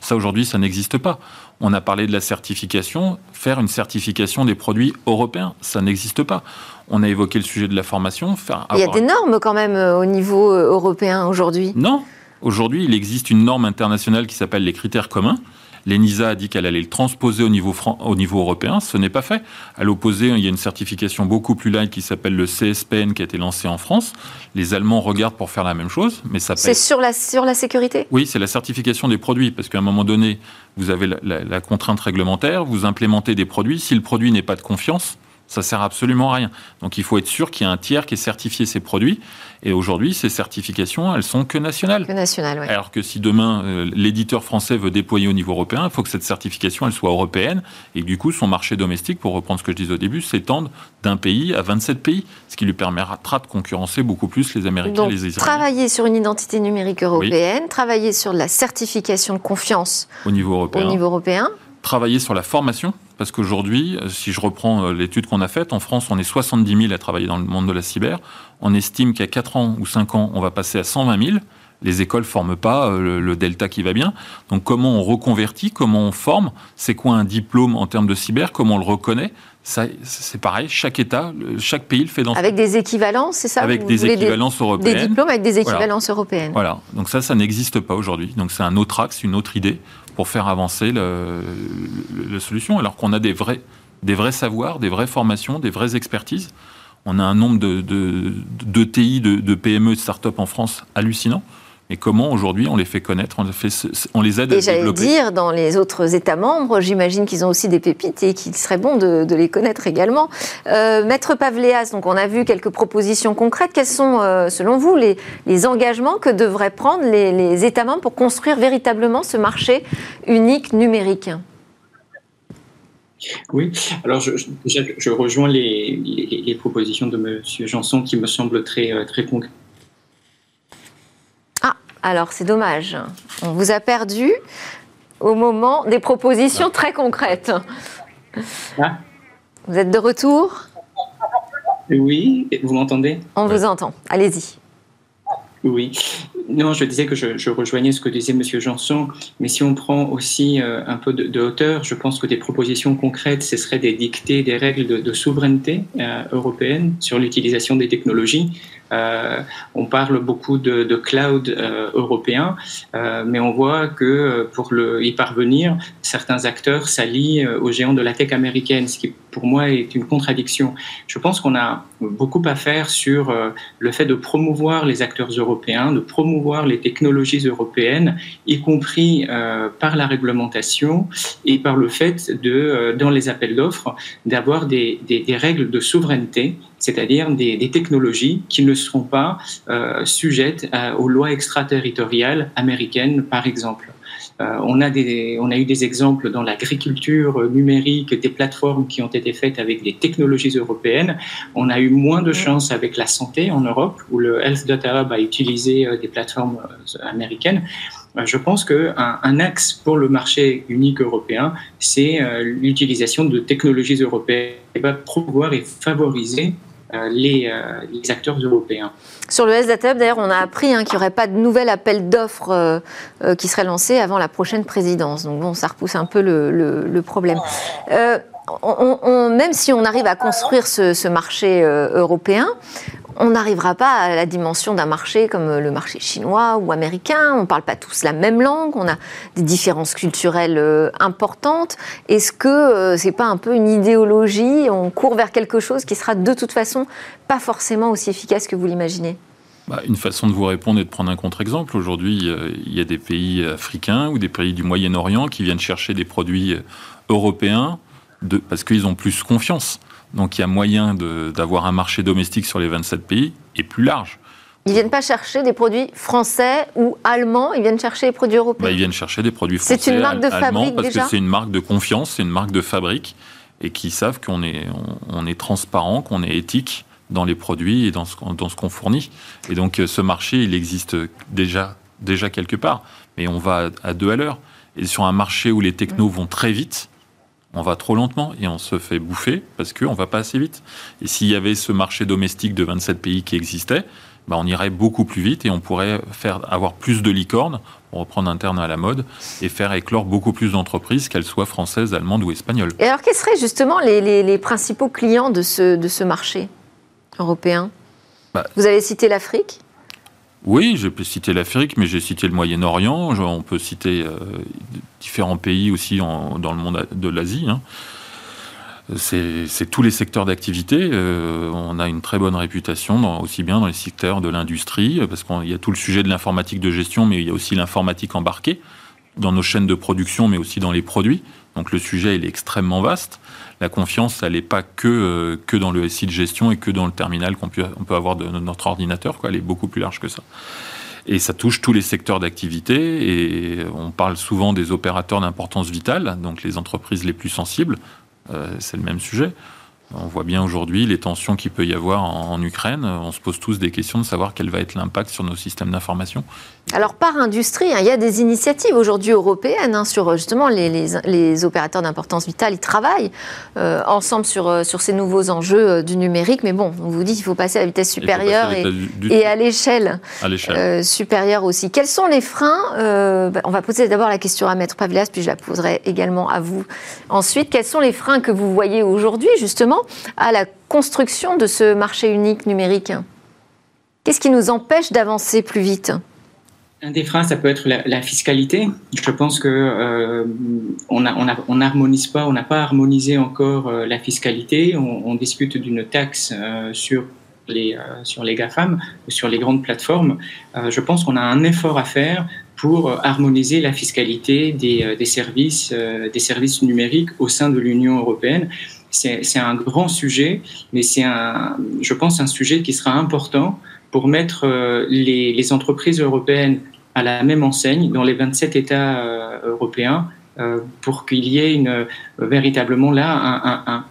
Speaker 4: Ça, aujourd'hui, ça n'existe pas. On a parlé de la certification. Faire une certification des produits européens, ça n'existe pas. On a évoqué le sujet de la formation.
Speaker 1: Faire, Il y a des normes quand même euh, au niveau euh, européen aujourd'hui.
Speaker 4: Non, Aujourd'hui, il existe une norme internationale qui s'appelle les critères communs. L'ENISA a dit qu'elle allait le transposer au niveau, au niveau européen. Ce n'est pas fait. À l'opposé, il y a une certification beaucoup plus light qui s'appelle le CSPN qui a été lancé en France. Les Allemands regardent pour faire la même chose, mais ça
Speaker 1: C'est sur la, sur la sécurité?
Speaker 4: Oui, c'est la certification des produits, parce qu'à un moment donné, vous avez la contrainte réglementaire, vous implémentez des produits. Si le produit n'est pas de confiance, ça sert absolument à rien. Donc il faut être sûr qu'il y a un tiers qui ait certifié ces produits. Et aujourd'hui, ces certifications, elles sont que nationales.
Speaker 1: Que nationales, oui.
Speaker 4: Alors que si demain euh, l'éditeur français veut déployer au niveau européen, il faut que cette certification elle soit européenne et du coup son marché domestique, pour reprendre ce que je disais au début, s'étende d'un pays à 27 pays, ce qui lui permettra de concurrencer beaucoup plus les Américains
Speaker 1: et
Speaker 4: les Israéliens.
Speaker 1: Travailler sur une identité numérique européenne, travailler sur la certification de confiance
Speaker 4: au niveau européen.
Speaker 1: Au niveau européen
Speaker 4: travailler sur la formation, parce qu'aujourd'hui, euh, si je reprends euh, l'étude qu'on a faite, en France, on est 70 000 à travailler dans le monde de la cyber. On estime qu'à 4 ans ou 5 ans, on va passer à 120 000. Les écoles ne forment pas euh, le, delta qui va bien. Donc comment on reconvertit, comment on forme, c'est quoi un diplôme en termes de cyber, comment on le reconnaît c'est pareil, chaque État, chaque pays le fait dans
Speaker 1: Avec des équivalences, c'est ça
Speaker 4: Avec des équivalences européennes.
Speaker 1: Des diplômes avec des équivalences européennes.
Speaker 4: Voilà, donc ça, ça n'existe pas aujourd'hui. Donc c'est un autre axe, une autre idée pour faire avancer la solution, alors qu'on a des vrais, des vrais savoirs, des vraies formations, des vraies expertises. On a un nombre de, de, TI, de, de PME, de start-up en France hallucinant. Et comment aujourd'hui on les fait connaître, on les, fait, on les aide à
Speaker 1: se développer. dire, dans les autres États membres, j'imagine qu'ils ont aussi des pépites et qu'il serait bon de, les connaître également. Euh, Maître Pavléas, donc on a vu quelques propositions concrètes. Quels sont, euh, selon vous, les, les, engagements que devraient prendre les, les, États membres pour construire véritablement ce marché unique numérique?
Speaker 3: Oui, alors je, je, rejoins les, les, propositions de M. Janson qui me semblent très, euh, très concrètes
Speaker 1: alors c'est dommage. On vous a perdu au moment des propositions très concrètes. Ah. Vous êtes de retour?
Speaker 3: Oui, vous m'entendez?
Speaker 1: On vous entend. Allez-y.
Speaker 3: Oui. Non, je disais que je, rejoignais ce que disait M. Janson, mais si on prend aussi euh, un peu de, hauteur, je pense que des propositions concrètes, ce serait des dictées, des règles de, souveraineté euh, européenne sur l'utilisation des technologies. Euh, on parle beaucoup de, cloud européen, mais on voit que pour y parvenir, certains acteurs s'allient aux géants de la tech américaine, ce qui pour moi est une contradiction. Je pense qu'on a beaucoup à faire sur le fait de promouvoir les acteurs européens, de promouvoir les technologies européennes, y compris par la réglementation et par le fait de, dans les appels d'offres, d'avoir des, règles de souveraineté c'est-à-dire des, technologies qui ne seront pas euh, sujettes euh, aux lois extraterritoriales américaines, par exemple. Euh, on, a des, on a eu des exemples dans l'agriculture numérique, des plateformes qui ont été faites avec des technologies européennes. On a eu moins de chance avec la santé en Europe, où le Health Data Hub a utilisé des plateformes américaines. Je pense qu'un un axe pour le marché unique européen, c'est l'utilisation de technologies européennes qui va promouvoir et favoriser euh, euh, les, acteurs européens.
Speaker 1: Sur le SDATEB, d'ailleurs, on a appris hein, qu'il n'y aurait pas de nouvel appel d'offres euh, qui serait lancé avant la prochaine présidence. Donc bon, ça repousse un peu le, problème. même si on arrive à construire ce marché européen, on n'arrivera pas à la dimension d'un marché comme le marché chinois ou américain. On ne parle pas tous la même langue, on a des différences culturelles euh, importantes. Est-ce que euh, c'est pas un peu une idéologie? On court vers quelque chose qui sera de toute façon pas forcément aussi efficace que vous l'imaginez?
Speaker 4: Bah, une façon de vous répondre est de prendre un contre-exemple. Aujourd'hui, euh, il y a des pays africains ou des pays du Moyen-Orient qui viennent chercher des produits européens parce qu'ils ont plus confiance. Donc il y a moyen d'avoir un marché domestique sur les 27 pays et plus large.
Speaker 1: Ils viennent pas chercher des produits français ou allemands, ils viennent chercher des produits européens.
Speaker 4: Bah, ils viennent chercher des produits français,
Speaker 1: C'est une marque de fabrique
Speaker 4: parce
Speaker 1: que
Speaker 4: c'est une marque de confiance, c'est une marque de fabrique et qui savent qu'on est, on, est transparent, qu'on est éthique dans les produits et dans ce, dans ce qu'on fournit. Et donc ce marché, il existe déjà, déjà quelque part, mais on va à deux à l'heure. Et sur un marché où les technos vont très vite, on va trop lentement et on se fait bouffer parce qu'on ne va pas assez vite. Et s'il y avait ce marché domestique de 27 pays qui existait, bah on irait beaucoup plus vite et on pourrait faire avoir plus de licornes, pour reprendre un terme à la mode, et faire éclore beaucoup plus d'entreprises, qu'elles soient françaises, allemandes ou espagnoles.
Speaker 1: Et alors, quels seraient justement les, principaux clients de ce, de ce marché européen? Bah Vous avez cité l'Afrique
Speaker 4: Oui, j'ai cité l'Afrique, mais j'ai cité le Moyen-Orient. On peut citer différents pays aussi dans le monde de l'Asie. Hein c'est tous les secteurs d'activité. Euh, on a une très bonne réputation, aussi bien dans les secteurs de l'industrie, parce qu'il y a tout le sujet de l'informatique de gestion, mais il y a aussi l'informatique embarquée dans nos chaînes de production, mais aussi dans les produits. Donc le sujet, est extrêmement vaste. La confiance, elle n'est pas que, euh, que dans le SI de gestion et que dans le terminal qu'on peut, avoir de notre ordinateur. Elle est beaucoup plus large que ça. Et ça touche tous les secteurs d'activité. Et on parle souvent des opérateurs d'importance vitale, donc les entreprises les plus sensibles. Euh, c'est le même sujet. On voit bien aujourd'hui les tensions qu'il peut y avoir en, Ukraine. On se pose tous des questions de savoir quel va être l'impact sur nos systèmes d'information.
Speaker 1: Alors par industrie, hein, il y a des initiatives aujourd'hui européennes hein, sur justement les, opérateurs d'importance vitale. Ils travaillent euh, ensemble sur, euh, sur ces nouveaux enjeux euh, du numérique. Mais bon, on vous dit qu'il faut passer à la vitesse supérieure et, à l'échelle supérieure aussi. Quels sont les freins bah, On va poser d'abord la question à Maître Pavlias, puis je la poserai également à vous ensuite. Quels sont les freins que vous voyez aujourd'hui justement à la construction de ce marché unique numérique? Qu'est-ce qui nous empêche d'avancer plus vite?
Speaker 3: Un des freins, ça peut être la, fiscalité. Je pense que euh, on n'harmonise pas, on n'a pas harmonisé encore euh, la fiscalité. On, discute d'une taxe euh, sur les sur les GAFAM, sur les grandes plateformes. je pense qu'on a un effort à faire pour harmoniser la fiscalité des, des services des services numériques au sein de l'Union européenne c'est un grand sujet, mais c'est un, je pense, un sujet qui sera important pour mettre euh, les, entreprises européennes à la même enseigne dans les 27 États euh, européens euh, pour qu'il y ait une, véritablement là, un,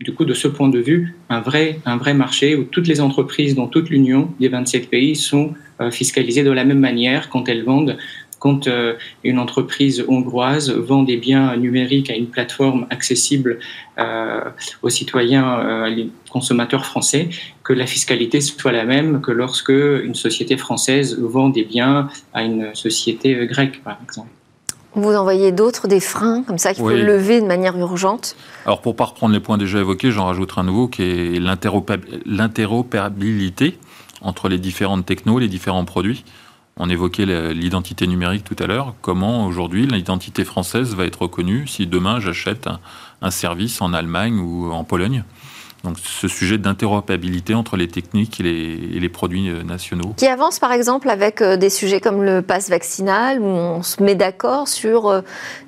Speaker 3: du coup, de ce point de vue, un vrai, un vrai marché où toutes les entreprises dans toute l'Union des 27 pays sont fiscalisées de la même manière quand elles vendent quand euh, une entreprise hongroise vend des biens numériques à une plateforme accessible euh, aux citoyens, euh, consommateurs français, que la fiscalité soit la même que lorsque une société française vend des biens à une société grecque, par exemple.
Speaker 1: Vous en voyez d'autres, des freins comme ça qu'il faut lever de manière urgente?
Speaker 4: Alors pour ne pas reprendre les points déjà évoqués, j'en rajouterai un nouveau qui est l'interopérabilité entre les différentes technos, les différents produits. On évoquait l'identité numérique tout à l'heure. Comment aujourd'hui l'identité française va être reconnue si demain j'achète un, service en Allemagne ou en Pologne? Donc ce sujet d'interopérabilité entre les techniques et les, produits euh, nationaux.
Speaker 1: Qui avance par exemple avec euh, des sujets comme le pass vaccinal, où on se met d'accord sur euh,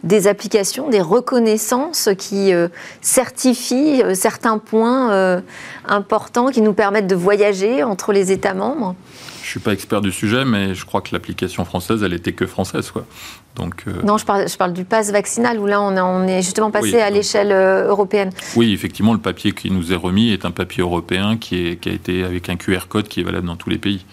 Speaker 1: des applications, des reconnaissances qui certifient certains points importants qui nous permettent de voyager entre les États membres
Speaker 4: je suis pas expert du sujet, mais je crois que l'application française, elle était que française, quoi.
Speaker 1: Donc, euh, Non, je parle, je parle du pass vaccinal où là, on, on est justement passé à l'échelle euh, européenne.
Speaker 4: Oui, effectivement, le papier qui nous est remis est un papier européen qui, est, qui a été avec un QR code qui est valable dans tous les pays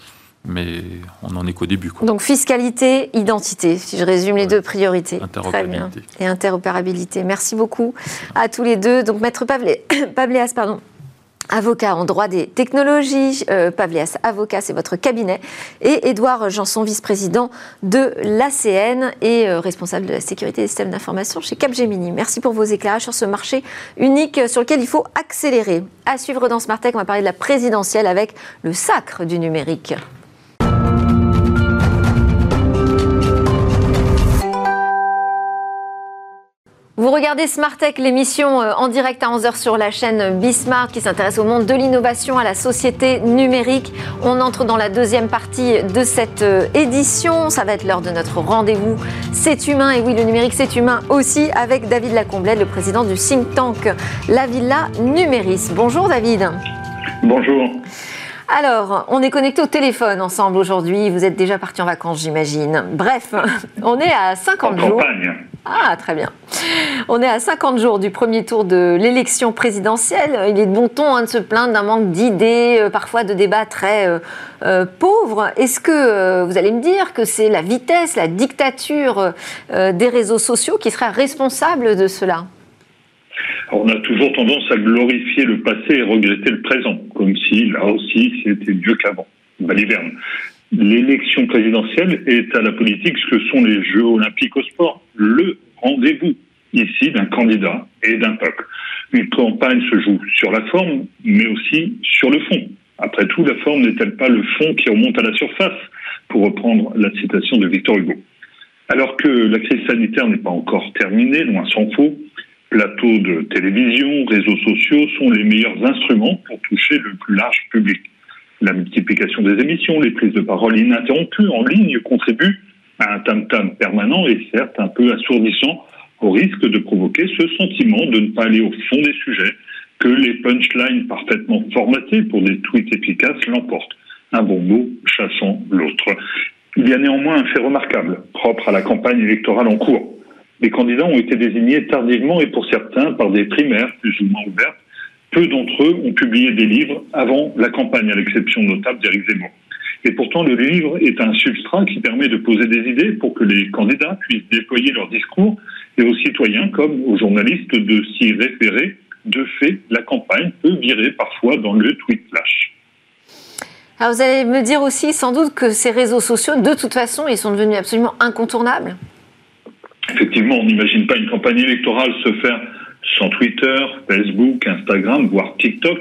Speaker 4: mais on n'en est qu'au début. Quoi.
Speaker 1: Donc fiscalité, identité, si je résume les deux priorités. Interopérabilité. Et interopérabilité. Merci beaucoup à tous les deux. Donc Maître Pavléas, pardon, avocat en droit des technologies, euh, Pavlias avocat, c'est votre cabinet, et Édouard Janson, vice-président de l'ACN et euh, responsable de la sécurité des systèmes d'information chez Capgemini. Merci pour vos éclairages sur ce marché unique sur lequel il faut accélérer. À suivre dans Smart Tech, on va parler de la présidentielle avec le sacre du numérique. Vous regardez Smart Tech, l'émission euh, en direct à 11h sur la chaîne Bismart qui s'intéresse au monde de l'innovation, à la société numérique. On entre dans la deuxième partie de cette euh, édition. Ça va être l'heure de notre rendez-vous. C'est humain, et oui, le numérique, c'est humain aussi, avec David Lacomblette, le président du think tank La Villa Numéris. Bonjour David.
Speaker 5: Bonjour.
Speaker 1: Alors, on est connecté au téléphone ensemble aujourd'hui. Vous êtes déjà parti en vacances, j'imagine. Bref, on est à 50 jours. Ah, très bien. On est à 50 jours du premier tour de l'élection présidentielle. Il est de bon ton hein, de se plaindre d'un manque d'idées, euh, parfois de débats très euh, euh, pauvres. Est-ce que vous allez me dire que c'est la vitesse, la dictature des réseaux sociaux qui serait responsable de cela?
Speaker 5: On a toujours tendance à glorifier le passé et regretter le présent, comme si là aussi c'était mieux qu'avant. L'élection présidentielle est à la politique ce que sont les Jeux olympiques au sport, le rendez-vous ici d'un candidat et d'un peuple. Une campagne se joue sur la forme, mais aussi sur le fond. Après tout, la forme n'est-elle pas le fond qui remonte à la surface pour reprendre la citation de Victor Hugo. Alors que la crise sanitaire n'est pas encore terminée, loin s'en faut, plateaux de télévision, réseaux sociaux sont les meilleurs instruments pour toucher le plus large public. La multiplication des émissions, les prises de parole ininterrompues en ligne contribuent à un tam-tam permanent et certes un peu assourdissant au risque de provoquer ce sentiment de ne pas aller au fond des sujets, que les punchlines parfaitement formatées pour des tweets efficaces l'emportent. Un bon mot chassant l'autre. Il y a néanmoins un fait remarquable, propre à la campagne électorale en cours. Les candidats ont été désignés tardivement et pour certains par des primaires plus ou moins ouvertes. Peu d'entre eux ont publié des livres avant la campagne, à l'exception notable d'Éric Zemmour. Et pourtant, le livre est un substrat qui permet de poser des idées pour que les candidats puissent déployer leur discours et aux citoyens comme aux journalistes de s'y référer. De fait, la campagne peut virer parfois dans le tweet flash.
Speaker 1: Alors vous allez me dire aussi sans doute que ces réseaux sociaux, de toute façon, ils sont devenus absolument incontournables.
Speaker 5: Effectivement, on n'imagine pas une campagne électorale se faire sans Twitter, Facebook, Instagram, voire TikTok.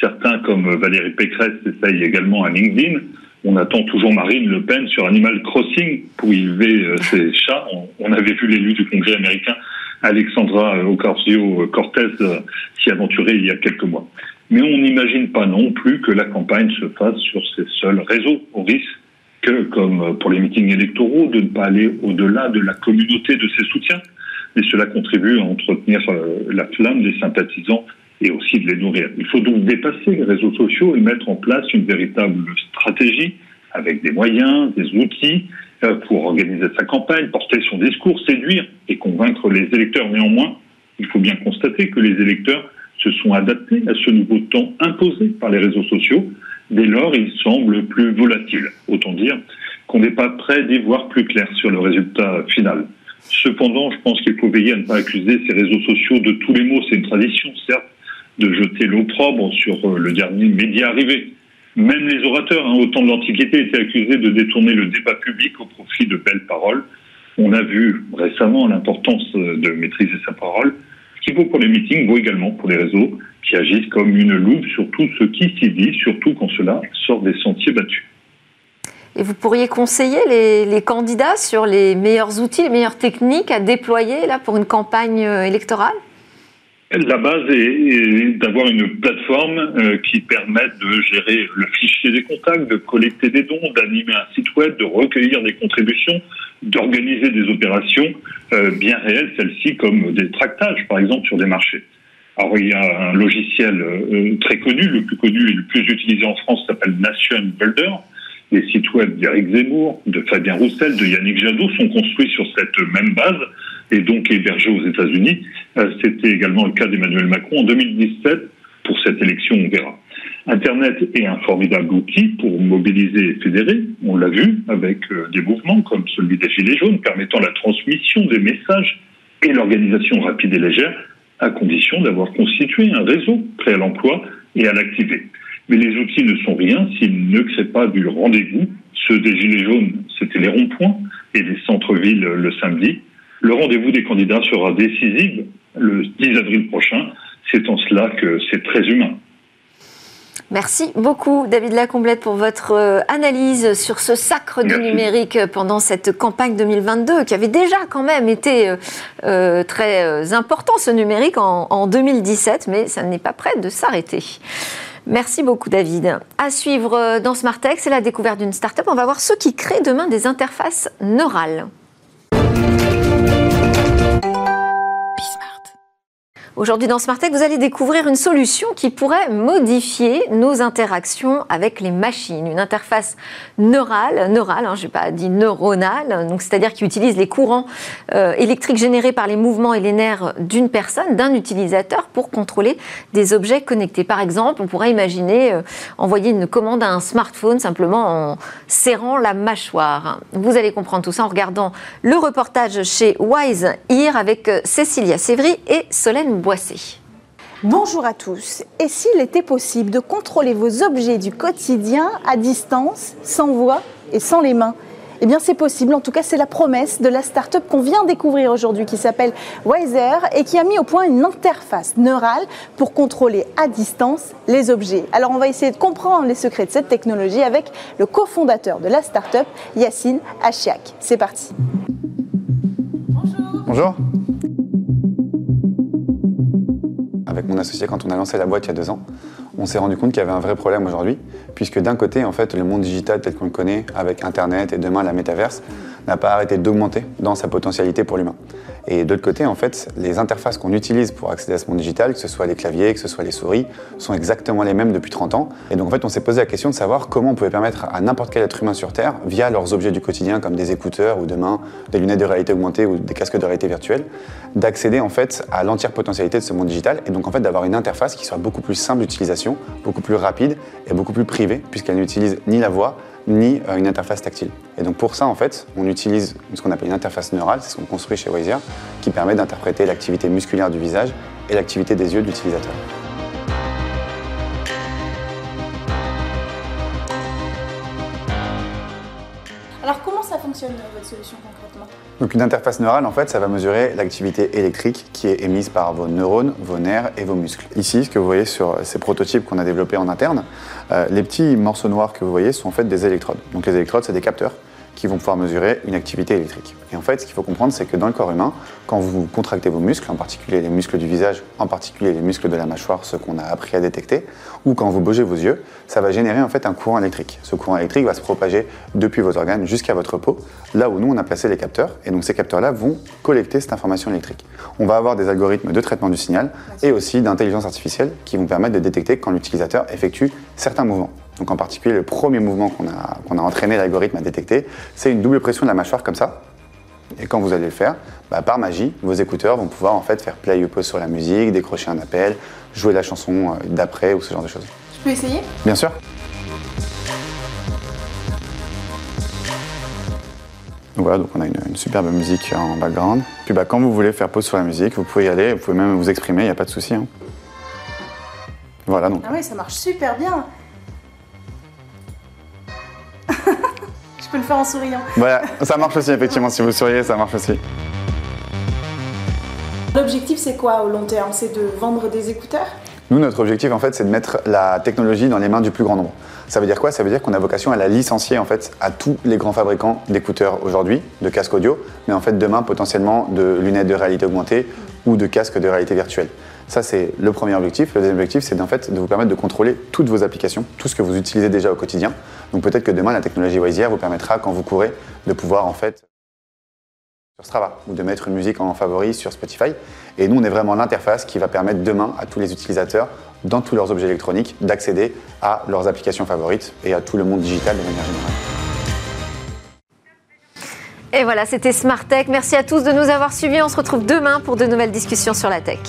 Speaker 5: Certains, comme Valérie Pécresse, essayent également à LinkedIn. On attend toujours Marine Le Pen sur Animal Crossing pour y élever euh, ses chats. On, avait vu l'élu du Congrès américain, Alexandra Ocasio-Cortez, euh, s'y aventurer il y a quelques mois. Mais on n'imagine pas non plus que la campagne se fasse sur ces seuls réseaux, au risque que, comme pour les meetings électoraux, de ne pas aller au-delà de la communauté de ses soutiens. Mais cela contribue à entretenir euh, la flamme des sympathisants et aussi de les nourrir. Il faut donc dépasser les réseaux sociaux et mettre en place une véritable stratégie avec des moyens, des outils euh, pour organiser sa campagne, porter son discours, séduire et convaincre les électeurs. Néanmoins, il faut bien constater que les électeurs se sont adaptés à ce nouveau temps imposé par les réseaux sociaux. Dès lors, ils semblent plus volatiles. Autant dire qu'on n'est pas prêt d'y voir plus clair sur le résultat final. Cependant, je pense qu'il faut veiller à ne pas accuser ces réseaux sociaux de tous les maux. C'est une tradition, certes, de jeter l'opprobre sur euh, le dernier média arrivé. Même les orateurs, hein, au temps de l'Antiquité, étaient accusés de détourner le débat public au profit de belles paroles. On a vu récemment l'importance euh, de maîtriser sa parole. Ce qui vaut pour les meetings vaut également pour les réseaux qui agissent comme une loupe sur tout ce qui s'y dit, surtout quand cela sort des sentiers battus.
Speaker 1: Et vous pourriez conseiller les, candidats sur les meilleurs outils, les meilleures techniques à déployer là, pour une campagne euh, électorale?
Speaker 5: La base est, d'avoir une plateforme euh, qui permette de gérer le fichier des contacts, de collecter des dons, d'animer un site web, de recueillir des contributions, d'organiser des opérations euh, bien réelles, celles-ci comme des tractages, par exemple, sur des marchés. Alors il y a un logiciel très connu, le plus connu et le plus utilisé en France s'appelle Nation Builder. Les sites web d'Éric Zemmour, de Fabien Roussel, de Yannick Jadot sont construits sur cette même base et donc hébergé aux États-Unis. Euh, c'était également le cas d'Emmanuel Macron en 2017. Pour cette élection, on verra. Internet est un formidable outil pour mobiliser et fédérer. On l'a vu avec euh, des mouvements comme celui des Gilets jaunes permettant la transmission des messages et l'organisation rapide et légère, à condition d'avoir constitué un réseau prêt à l'emploi et à l'activer. Mais les outils ne sont rien s'ils ne créent pas du rendez-vous. Ceux des Gilets jaunes, c'était les ronds-points et les centres-villes le samedi. Le rendez-vous des candidats sera décisif le 10 avril prochain. C'est en cela que c'est très humain.
Speaker 1: Merci beaucoup, David Lacomblette, pour votre euh, analyse sur ce sacre du numérique pendant cette campagne 2022, qui avait déjà quand même été euh, euh, très important, ce numérique, en, en 2017, mais ça n'est pas prêt de s'arrêter. Merci beaucoup, David. À suivre dans Smartech, c'est la découverte d'une start-up. On va voir ceux qui créent demain des interfaces neurales. Aujourd'hui dans Smartech, vous allez découvrir une solution qui pourrait modifier nos interactions avec les machines. Une interface neurale, neurale, hein, je n'ai pas dit neuronale, c'est-à-dire qui utilise les courants euh, électriques générés par les mouvements et les nerfs d'une personne, d'un utilisateur, pour contrôler des objets connectés. Par exemple, on pourrait imaginer euh, envoyer une commande à un smartphone simplement en serrant la mâchoire. Vous allez comprendre tout ça en regardant le reportage chez Wise Ear avec euh, Cécilia Sévry et Solène Boissé.
Speaker 6: Bonjour à tous. Et s'il était possible de contrôler vos objets du quotidien à distance, sans voix et sans les mains? Eh bien, c'est possible. En tout cas, c'est la promesse de la start-up qu'on vient découvrir aujourd'hui qui s'appelle Wiser et qui a mis au point une interface neurale pour contrôler à distance les objets. Alors, on va essayer de comprendre les secrets de cette technologie avec le cofondateur de la start-up, Yacine Achiak. C'est parti.
Speaker 7: Bonjour. Bonjour. Avec mon associé, quand on a lancé la boîte il y a deux ans, on s'est rendu compte qu'il y avait un vrai problème aujourd'hui, puisque d'un côté, en fait, le monde digital tel qu'on le connaît, avec Internet et demain la métaverse, n'a pas arrêté d'augmenter dans sa potentialité pour l'humain. Et de l'autre côté, en fait, les interfaces qu'on utilise pour accéder à ce monde digital, que ce soit les claviers, que ce soit les souris, sont exactement les mêmes depuis 30 ans. Et donc, en fait, on s'est posé la question de savoir comment on pouvait permettre à n'importe quel être humain sur Terre, via leurs objets du quotidien, comme des écouteurs ou demain des lunettes de réalité augmentée ou des casques de réalité virtuelle, d'accéder en fait à l'entière potentialité de ce monde digital et donc en fait d'avoir une interface qui soit beaucoup plus simple d'utilisation, beaucoup plus rapide et beaucoup plus privée, puisqu'elle n'utilise ni la voix, ni euh, une interface tactile. Et donc pour ça, en fait, on utilise ce qu'on appelle une interface neurale, c'est ce qu'on construit chez Wazier, qui permet d'interpréter l'activité musculaire du visage et l'activité des yeux de l'utilisateur.
Speaker 6: Fonctionne votre solution concrètement
Speaker 7: donc une interface neurale, en fait, ça va mesurer l'activité électrique qui est émise par vos neurones, vos nerfs et vos muscles. Ici, ce que vous voyez sur ces prototypes qu'on a développés en interne, euh, les petits morceaux noirs que vous voyez sont en fait des électrodes. Donc les électrodes, c'est des capteurs qui vont pouvoir mesurer une activité électrique. Et en fait, ce qu'il faut comprendre, c'est que dans le corps humain, quand vous contractez vos muscles, en particulier les muscles du visage, en particulier les muscles de la mâchoire, ceux qu'on a appris à détecter, ou quand vous bougez vos yeux, ça va générer en fait un courant électrique. Ce courant électrique va se propager depuis vos organes jusqu'à votre peau, là où nous on a placé les capteurs. Et donc ces capteurs-là vont collecter cette information électrique. On va avoir des algorithmes de traitement du signal et aussi d'intelligence artificielle qui vont permettre de détecter quand l'utilisateur effectue certains mouvements. Donc en particulier, le premier mouvement qu'on a, qu'on a entraîné l'algorithme à détecter, c'est une double pression de la mâchoire comme ça. Et quand vous allez le faire, bah, par magie, vos écouteurs vont pouvoir en fait faire play ou pause sur la musique, décrocher un appel, jouer la chanson euh, d'après ou ce genre de choses.
Speaker 6: Je peux essayer?
Speaker 7: Bien sûr. Donc voilà, donc on a une, une superbe musique en background. Puis bah, quand vous voulez faire pause sur la musique, vous pouvez y aller, vous pouvez même vous exprimer, il n'y a pas de souci. hein. Voilà, donc
Speaker 6: Ah oui, ça marche super bien. Faire en souriant.
Speaker 7: voilà, ça marche aussi effectivement, si vous souriez, ça marche aussi.
Speaker 6: L'objectif, c'est quoi au long terme? C'est de vendre des écouteurs?
Speaker 7: Nous, notre objectif, en fait, c'est de mettre la technologie dans les mains du plus grand nombre. Ça veut dire quoi? Ça veut dire qu'on a vocation à la licencier, en fait, à tous les grands fabricants d'écouteurs aujourd'hui, de casques audio, mais en fait, demain, potentiellement, de lunettes de réalité augmentée ou de casques de réalité virtuelle. Ça, c'est le premier objectif. Le deuxième objectif, c'est en fait de vous permettre de contrôler toutes vos applications, tout ce que vous utilisez déjà au quotidien. Donc peut-être que demain, la technologie Wazier vous permettra, quand vous courez, de pouvoir en fait sur Strava ou de mettre une musique en favori sur Spotify. Et nous, on est vraiment l'interface qui va permettre demain à tous les utilisateurs, dans tous leurs objets électroniques, d'accéder à leurs applications favorites et à tout le monde digital de manière générale.
Speaker 1: Et voilà, c'était Smart Tech. Merci à tous de nous avoir suivis. On se retrouve demain pour de nouvelles discussions sur la tech.